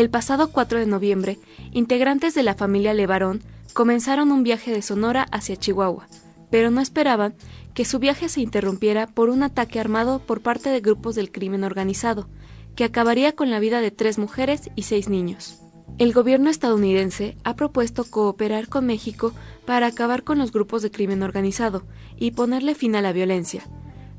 El pasado 4 de noviembre, integrantes de la familia Levarón comenzaron un viaje de Sonora hacia Chihuahua, pero no esperaban que su viaje se interrumpiera por un ataque armado por parte de grupos del crimen organizado, que acabaría con la vida de tres mujeres y seis niños. El gobierno estadounidense ha propuesto cooperar con México para acabar con los grupos de crimen organizado y ponerle fin a la violencia,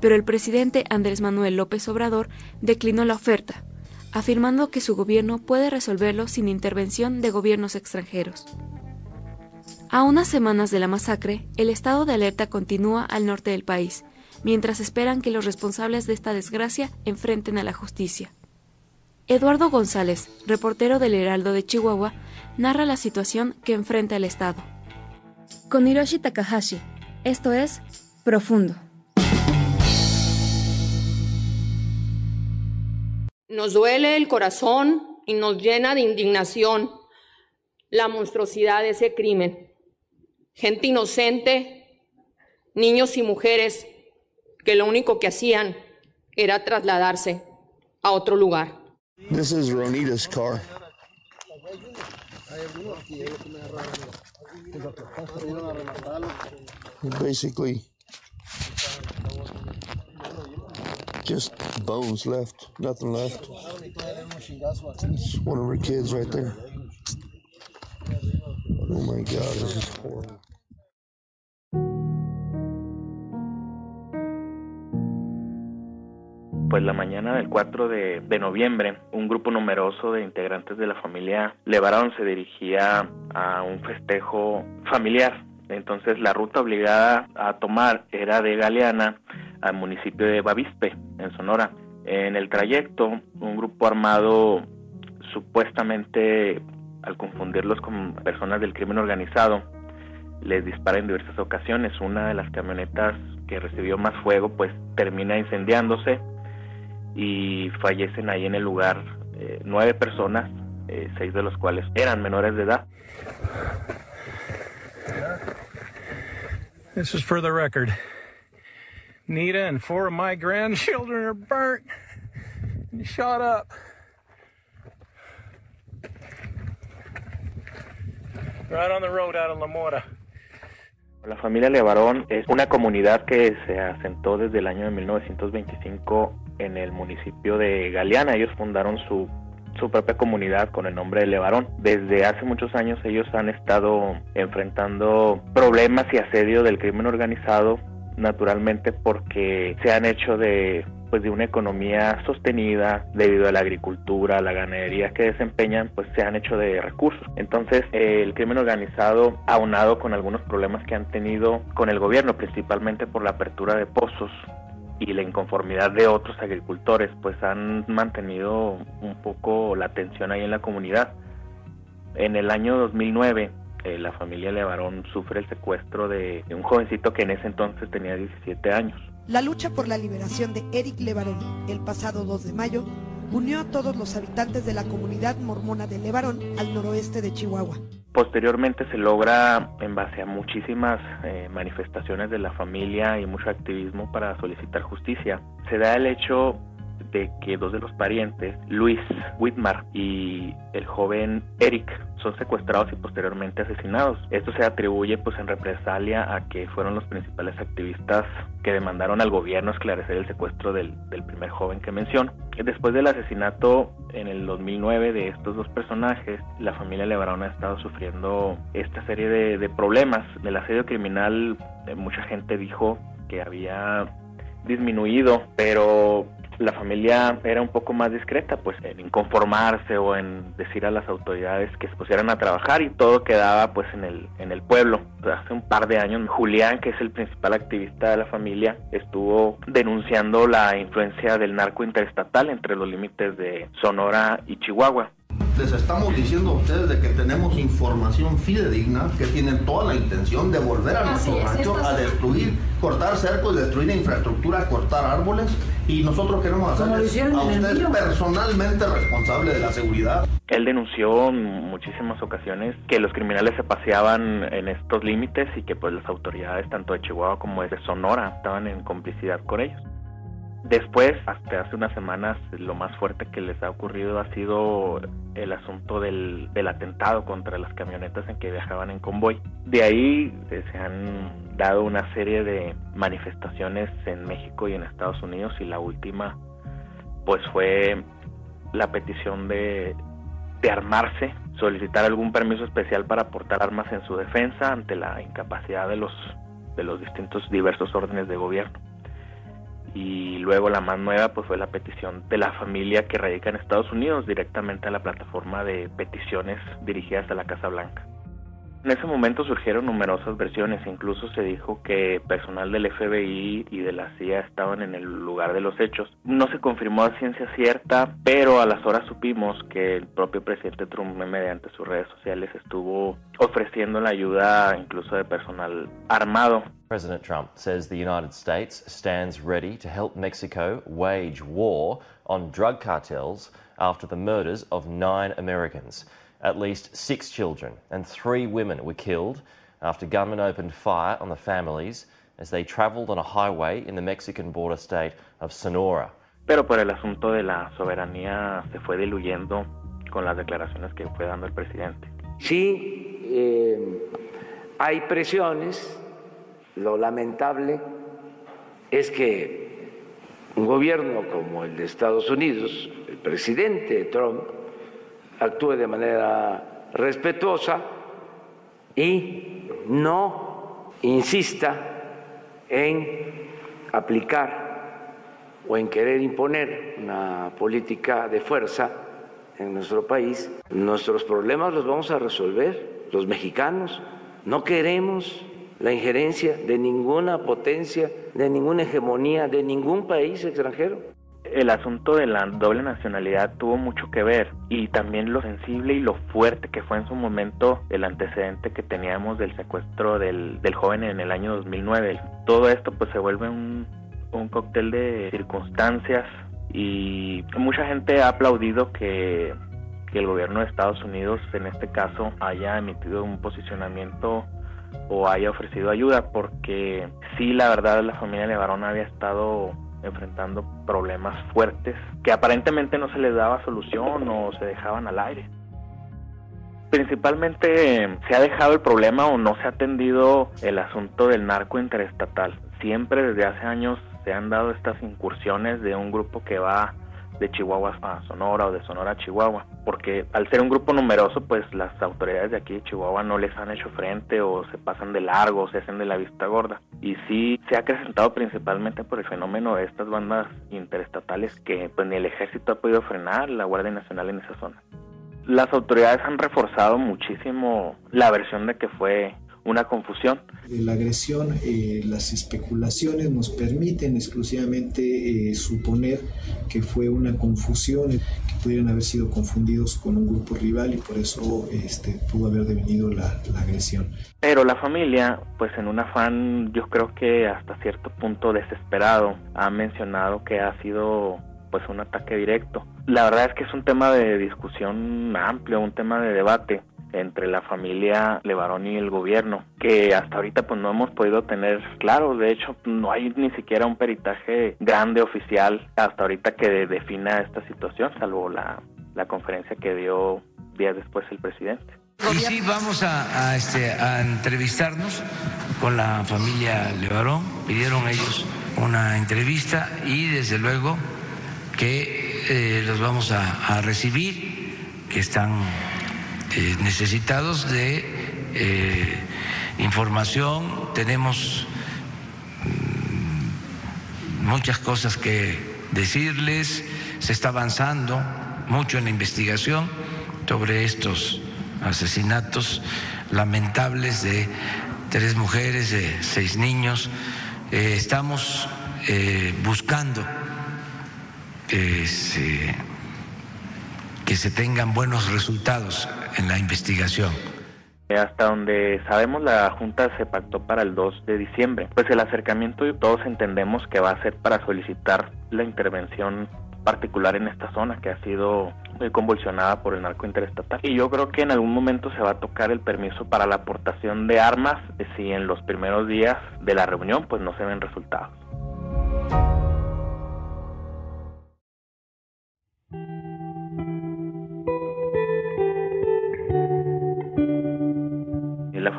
pero el presidente Andrés Manuel López Obrador declinó la oferta, afirmando que su gobierno puede resolverlo sin intervención de gobiernos extranjeros. A unas semanas de la masacre, el estado de alerta continúa al norte del país, mientras esperan que los responsables de esta desgracia enfrenten a la justicia. Eduardo González, reportero del Heraldo de Chihuahua, narra la situación que enfrenta el estado. Con Hiroshi Takahashi, esto es Profundo. Nos duele el corazón y nos llena de indignación la monstruosidad de ese crimen. Gente inocente, niños y mujeres que lo único que hacían era trasladarse a otro lugar. This is Ronita's car. Basically, just bones left, nothing left. It's one of her kids right there. Oh my god, this is horrible. Pues la mañana del 4 de, de, noviembre, un grupo numeroso de integrantes de la familia Levarón se dirigía a un festejo familiar. Entonces la ruta obligada a tomar era de Galeana al municipio de Bavispe, en Sonora. En el trayecto, un grupo armado supuestamente al confundirlos con personas del crimen organizado, les dispara en diversas ocasiones. Una de las camionetas que recibió más fuego pues termina incendiándose y fallecen ahí en el lugar eh, nueve personas, eh, seis de los cuales eran menores de edad. This is for the record. Nita and four of my grandchildren are burnt and shot up. Right on the road out of La Mora. La familia Levarón es una comunidad que se asentó desde el año de 1925 en el municipio de Galeana. Ellos fundaron su, su propia comunidad con el nombre de Levarón. Desde hace muchos años ellos han estado enfrentando problemas y asedio del crimen organizado, naturalmente porque se han hecho de pues de una economía sostenida debido a la agricultura, la ganadería que desempeñan, pues se han hecho de recursos. Entonces, el crimen organizado, aunado con algunos problemas que han tenido con el gobierno, principalmente por la apertura de pozos y la inconformidad de otros agricultores, pues han mantenido un poco la tensión ahí en la comunidad. En el año 2009, eh, la familia Levarón sufre el secuestro de, de un jovencito que en ese entonces tenía 17 años. La lucha por la liberación de Eric Levarón el pasado 2 de mayo unió a todos los habitantes de la comunidad mormona de Levarón al noroeste de Chihuahua. Posteriormente se logra, en base a muchísimas eh, manifestaciones de la familia y mucho activismo para solicitar justicia, se da el hecho de que dos de los parientes, Luis Whitmar y el joven Eric, son secuestrados y posteriormente asesinados. Esto se atribuye pues en represalia a que fueron los principales activistas que demandaron al gobierno esclarecer el secuestro del, del primer joven que menciono. Después del asesinato en el 2009 de estos dos personajes, la familia Levarón ha estado sufriendo esta serie de, de problemas. El asedio criminal, eh, mucha gente dijo que había disminuido, pero la familia era un poco más discreta, pues en inconformarse o en decir a las autoridades que se pusieran a trabajar y todo quedaba pues en el en el pueblo. Hace un par de años Julián, que es el principal activista de la familia, estuvo denunciando la influencia del narco interestatal entre los límites de Sonora y Chihuahua. Les estamos diciendo a ustedes de que tenemos información fidedigna que tienen toda la intención de volver a nuestro rancho a destruir, cortar cercos, destruir infraestructura, cortar árboles y nosotros queremos hacerles a usted personalmente responsable de la seguridad. Él denunció en muchísimas ocasiones que los criminales se paseaban en estos límites y que pues las autoridades tanto de Chihuahua como de Sonora estaban en complicidad con ellos. Después, hasta hace unas semanas, lo más fuerte que les ha ocurrido ha sido el asunto del, atentado contra las camionetas en que viajaban en convoy. De ahí eh, se han dado una serie de manifestaciones en México y en Estados Unidos y la última pues fue la petición de, de armarse, solicitar algún permiso especial para portar armas en su defensa ante la incapacidad de los, de los distintos diversos órdenes de gobierno y luego la más nueva pues fue la petición de la familia que radica en Estados Unidos directamente a la plataforma de peticiones dirigidas a la Casa Blanca. En ese momento surgieron numerosas versiones, incluso se dijo que personal del FBI y de la CIA estaban en el lugar de los hechos. No se confirmó a ciencia cierta, pero a las horas supimos que el propio presidente Trump mediante sus redes sociales estuvo ofreciendo la ayuda incluso de personal armado. President Trump says the United States stands ready to help Mexico wage war on drug cartels after the murders of nine Americans. At least six children and three women were killed after gunmen opened fire on the families as they traveled on a highway in the Mexican border state of Sonora. Pero por el asunto de la soberanía se fue diluyendo con las declaraciones que fue dando el presidente. Sí, eh, hay presiones. Lo lamentable es que un gobierno como el de Estados Unidos, el presidente Trump, actúe de manera respetuosa y no insista en aplicar o en querer imponer una política de fuerza en nuestro país, nuestros problemas los vamos a resolver los mexicanos. No queremos la injerencia de ninguna potencia, de ninguna hegemonía, de ningún país extranjero el asunto de la doble nacionalidad tuvo mucho que ver y también lo sensible y lo fuerte que fue en su momento el antecedente que teníamos del secuestro del, del joven en el año 2009. Todo esto pues se vuelve un, un cóctel de circunstancias y mucha gente ha aplaudido que, que el gobierno de Estados Unidos en este caso haya emitido un posicionamiento o haya ofrecido ayuda porque sí la verdad la familia Levarón había estado enfrentando problemas fuertes que aparentemente no se les daba solución o se dejaban al aire. Principalmente se ha dejado el problema o no se ha atendido el asunto del narco interestatal. Siempre desde hace años se han dado estas incursiones de un grupo que va de Chihuahua a Sonora o de Sonora a Chihuahua, porque al ser un grupo numeroso, pues las autoridades de aquí de Chihuahua no les han hecho frente o se pasan de largo o se hacen de la vista gorda. Y sí se ha acrecentado principalmente por el fenómeno de estas bandas interestatales que pues ni el ejército ha podido frenar, la Guardia Nacional en esa zona. Las autoridades han reforzado muchísimo la versión de que fue una confusión. La agresión, eh, las especulaciones nos permiten exclusivamente eh, suponer que fue una confusión, que pudieran haber sido confundidos con un grupo rival y por eso este, pudo haber devenido la, la agresión. Pero la familia, pues en un afán, yo creo que hasta cierto punto desesperado, ha mencionado que ha sido pues un ataque directo. La verdad es que es un tema de discusión amplio, un tema de debate entre la familia Levarón y el gobierno, que hasta ahorita pues no hemos podido tener claro, de hecho no hay ni siquiera un peritaje grande oficial hasta ahorita que defina esta situación, salvo la, la conferencia que dio días después el presidente. Y sí, vamos a, este, a entrevistarnos con la familia Levarón, pidieron ellos una entrevista y desde luego que eh, los vamos a, a recibir, que están eh, necesitados de eh, información, tenemos mm, muchas cosas que decirles, se está avanzando mucho en la investigación sobre estos asesinatos lamentables de tres mujeres, de seis niños. Eh, estamos buscando que se tengan buenos resultados en la investigación. Hasta donde sabemos la Junta se pactó para el 2 de diciembre. Pues el acercamiento todos entendemos que va a ser para solicitar la intervención particular en esta zona que ha sido muy convulsionada por el narco interestatal. Y yo creo que en algún momento se va a tocar el permiso para la aportación de armas si en los primeros días de la reunión pues no se ven resultados.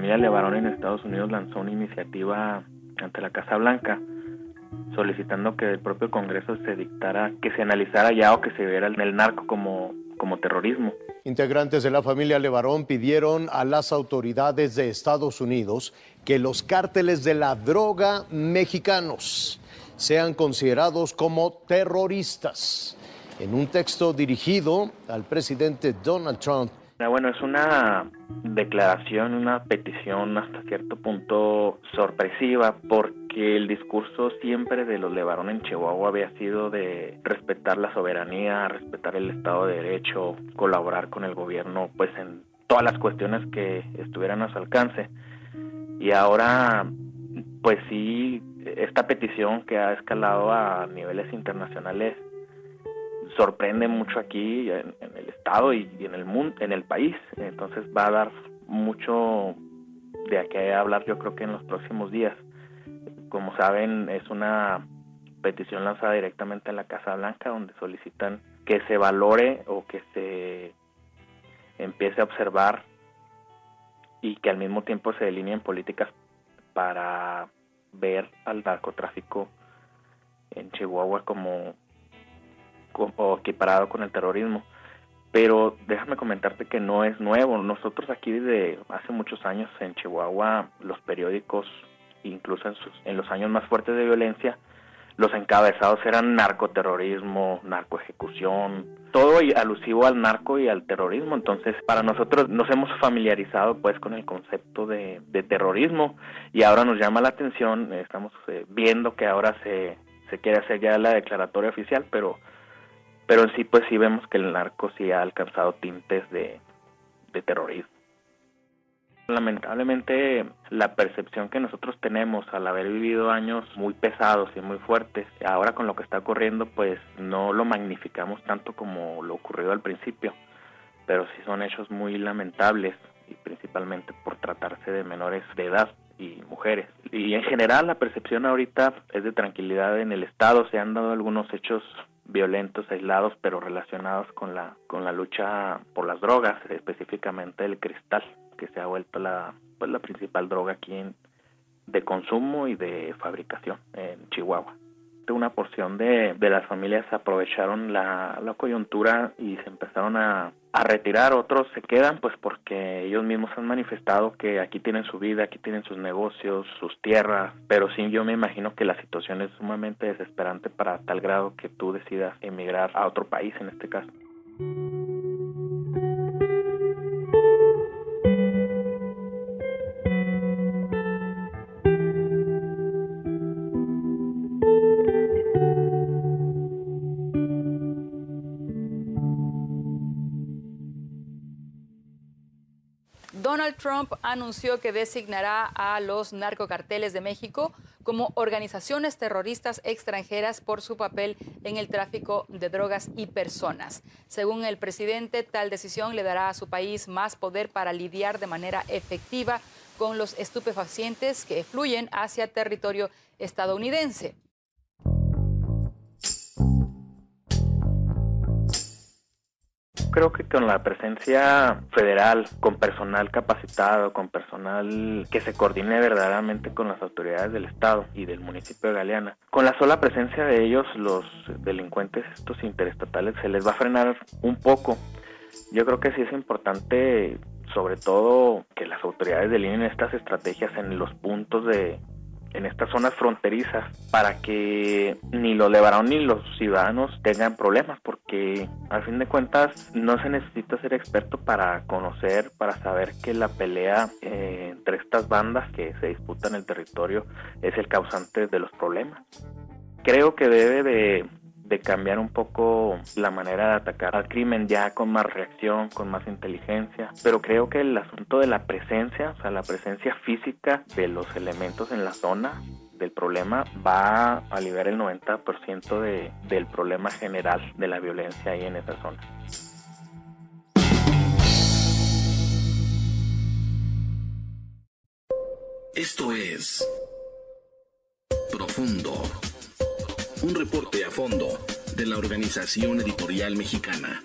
Familia Levarón en Estados Unidos lanzó una iniciativa ante la Casa Blanca solicitando que el propio Congreso se dictara, que se analizara ya o que se viera el narco como, como terrorismo. Integrantes de la familia Levarón pidieron a las autoridades de Estados Unidos que los cárteles de la droga mexicanos sean considerados como terroristas. En un texto dirigido al presidente Donald Trump, bueno, es una declaración, una petición hasta cierto punto sorpresiva porque el discurso siempre de los Levarón en Chihuahua había sido de respetar la soberanía, respetar el Estado de Derecho, colaborar con el gobierno pues en todas las cuestiones que estuvieran a su alcance. Y ahora pues sí, esta petición que ha escalado a niveles internacionales sorprende mucho aquí en, el estado y, en el mundo, en el país. Entonces va a dar mucho de a hablar yo creo que en los próximos días. Como saben, es una petición lanzada directamente en la Casa Blanca donde solicitan que se valore o que se empiece a observar y que al mismo tiempo se delineen políticas para ver al narcotráfico en Chihuahua como o equiparado con el terrorismo. Pero déjame comentarte que no es nuevo. Nosotros aquí desde hace muchos años en Chihuahua, los periódicos, incluso en, en los años más fuertes de violencia, los encabezados eran narcoterrorismo, narcoejecución, todo alusivo al narco y al terrorismo. Entonces, para nosotros nos hemos familiarizado pues con el concepto de, de terrorismo y ahora nos llama la atención, estamos eh, viendo que ahora se, se quiere hacer ya la declaratoria oficial, pero pero en sí pues sí vemos que el narco sí ha alcanzado tintes de, terrorismo. Lamentablemente la percepción que nosotros tenemos al haber vivido años muy pesados y muy fuertes, ahora con lo que está ocurriendo pues no lo magnificamos tanto como lo ocurrido al principio, pero sí son hechos muy lamentables y principalmente por tratarse de menores de edad y mujeres. Y en general la percepción ahorita es de tranquilidad en el Estado, se han dado algunos hechos violentos aislados pero relacionados con la con la lucha por las drogas específicamente el cristal que se ha vuelto la pues la principal droga aquí en, de consumo y de fabricación en Chihuahua una porción de, de las familias aprovecharon la, la coyuntura y se empezaron a, a retirar, otros se quedan pues porque ellos mismos han manifestado que aquí tienen su vida, aquí tienen sus negocios, sus tierras, pero sí yo me imagino que la situación es sumamente desesperante para tal grado que tú decidas emigrar a otro país en este caso. Trump anunció que designará a los narcocarteles de México como organizaciones terroristas extranjeras por su papel en el tráfico de drogas y personas. Según el presidente, tal decisión le dará a su país más poder para lidiar de manera efectiva con los estupefacientes que fluyen hacia territorio estadounidense. Creo que con la presencia federal, con personal capacitado, con personal que se coordine verdaderamente con las autoridades del Estado y del municipio de Galeana, con la sola presencia de ellos, los delincuentes, estos interestatales, se les va a frenar un poco. Yo creo que sí es importante, sobre todo, que las autoridades delineen estas estrategias en los puntos de, en estas zonas fronterizas para que ni los Levarón ni los ciudadanos tengan problemas porque al fin de cuentas no se necesita ser experto para conocer, para saber que la pelea eh, entre estas bandas que se disputan el territorio es el causante de los problemas. Creo que debe de, de cambiar un poco la manera de atacar al crimen ya con más reacción, con más inteligencia, pero creo que el asunto de la presencia, o sea, la presencia física de los elementos en la zona del problema va a aliviar el 90% de, del problema general de la violencia ahí en esa zona. Esto es Profundo. Un reporte a fondo de la Organización Editorial Mexicana.